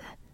said.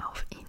auf ihn.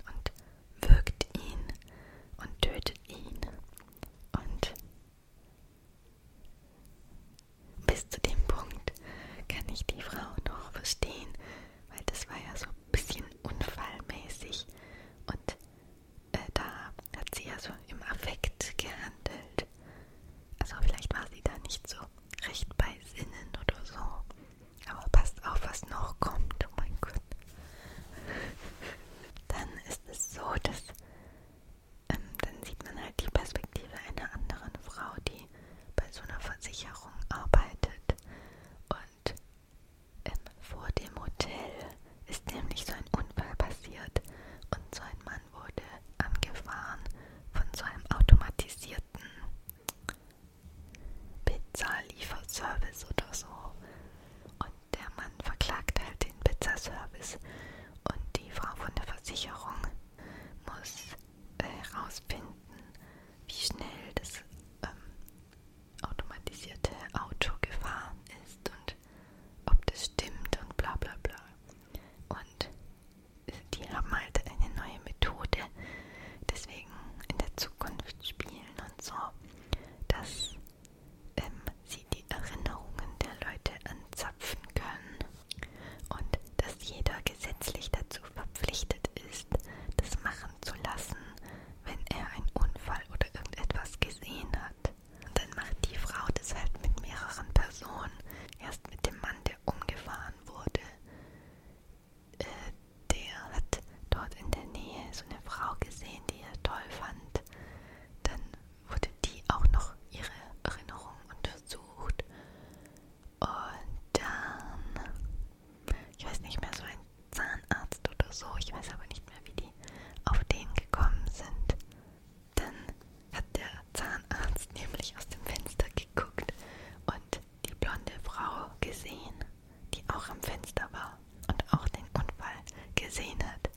gesehen hat.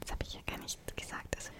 Das habe ich ja gar nicht gesagt. Also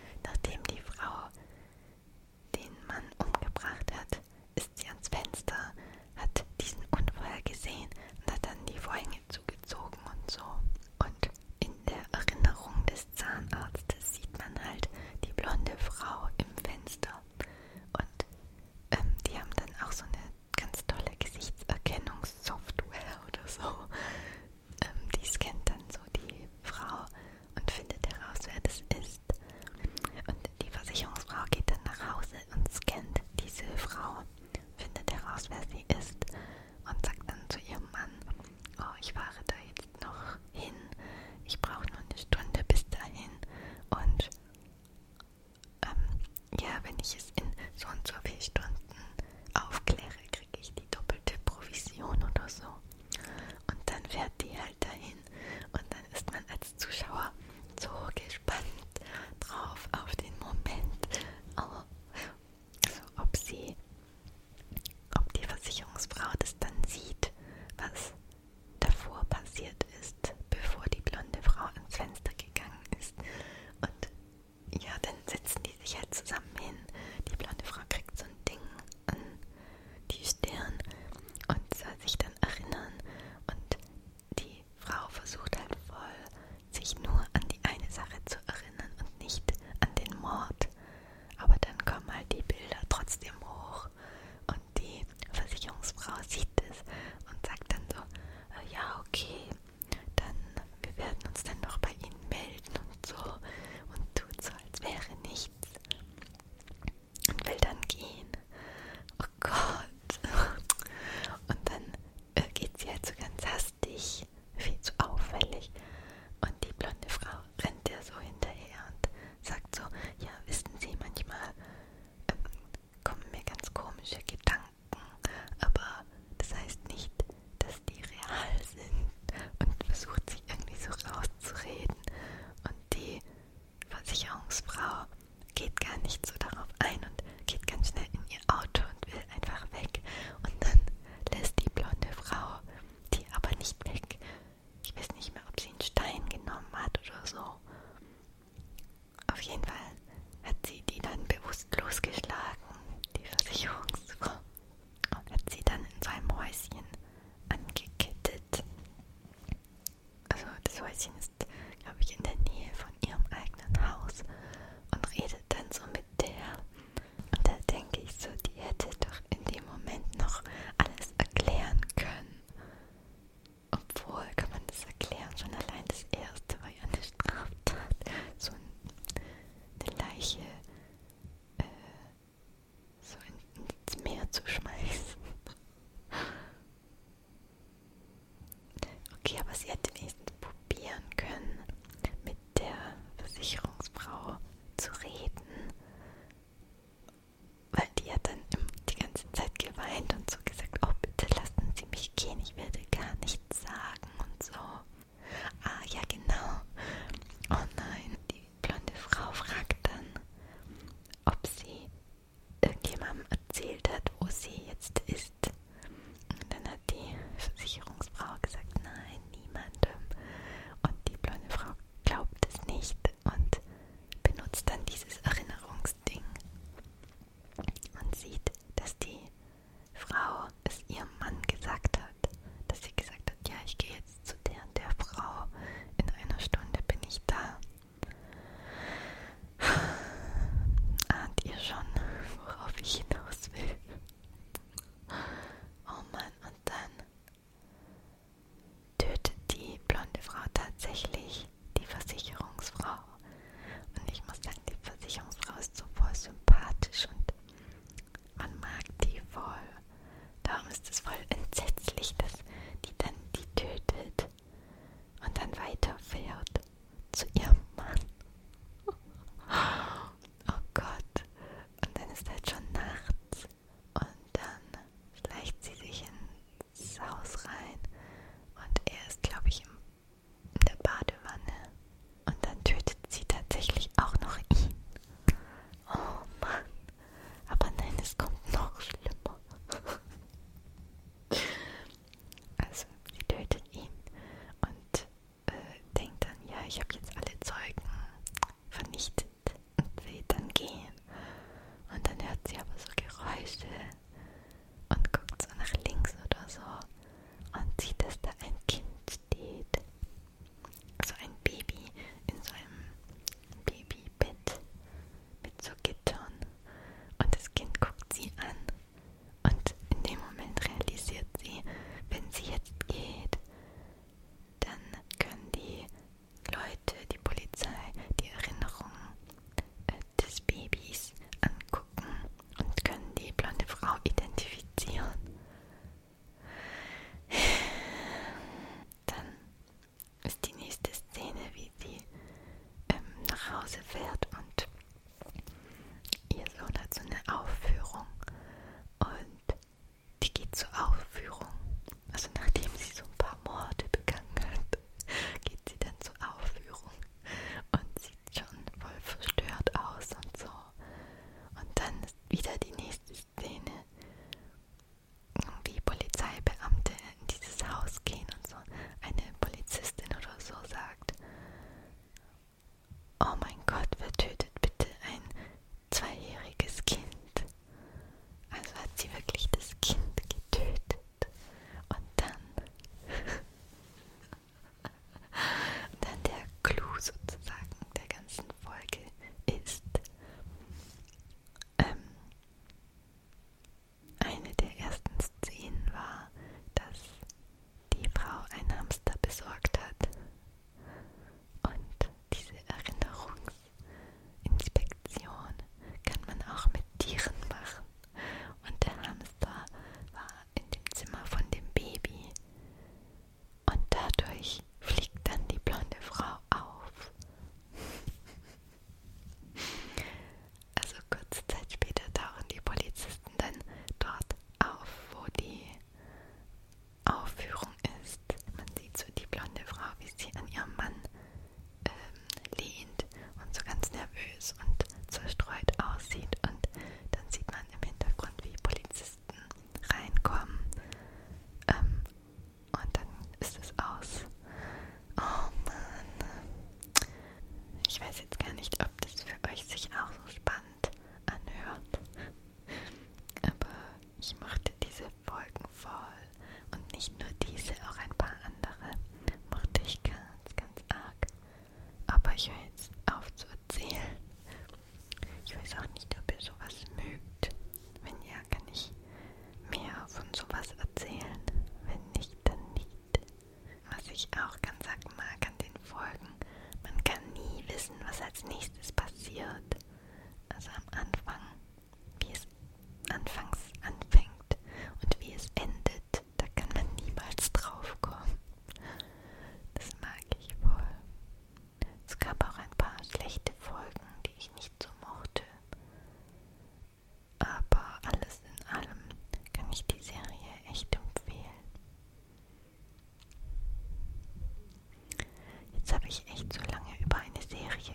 ich echt zu lange über eine Serie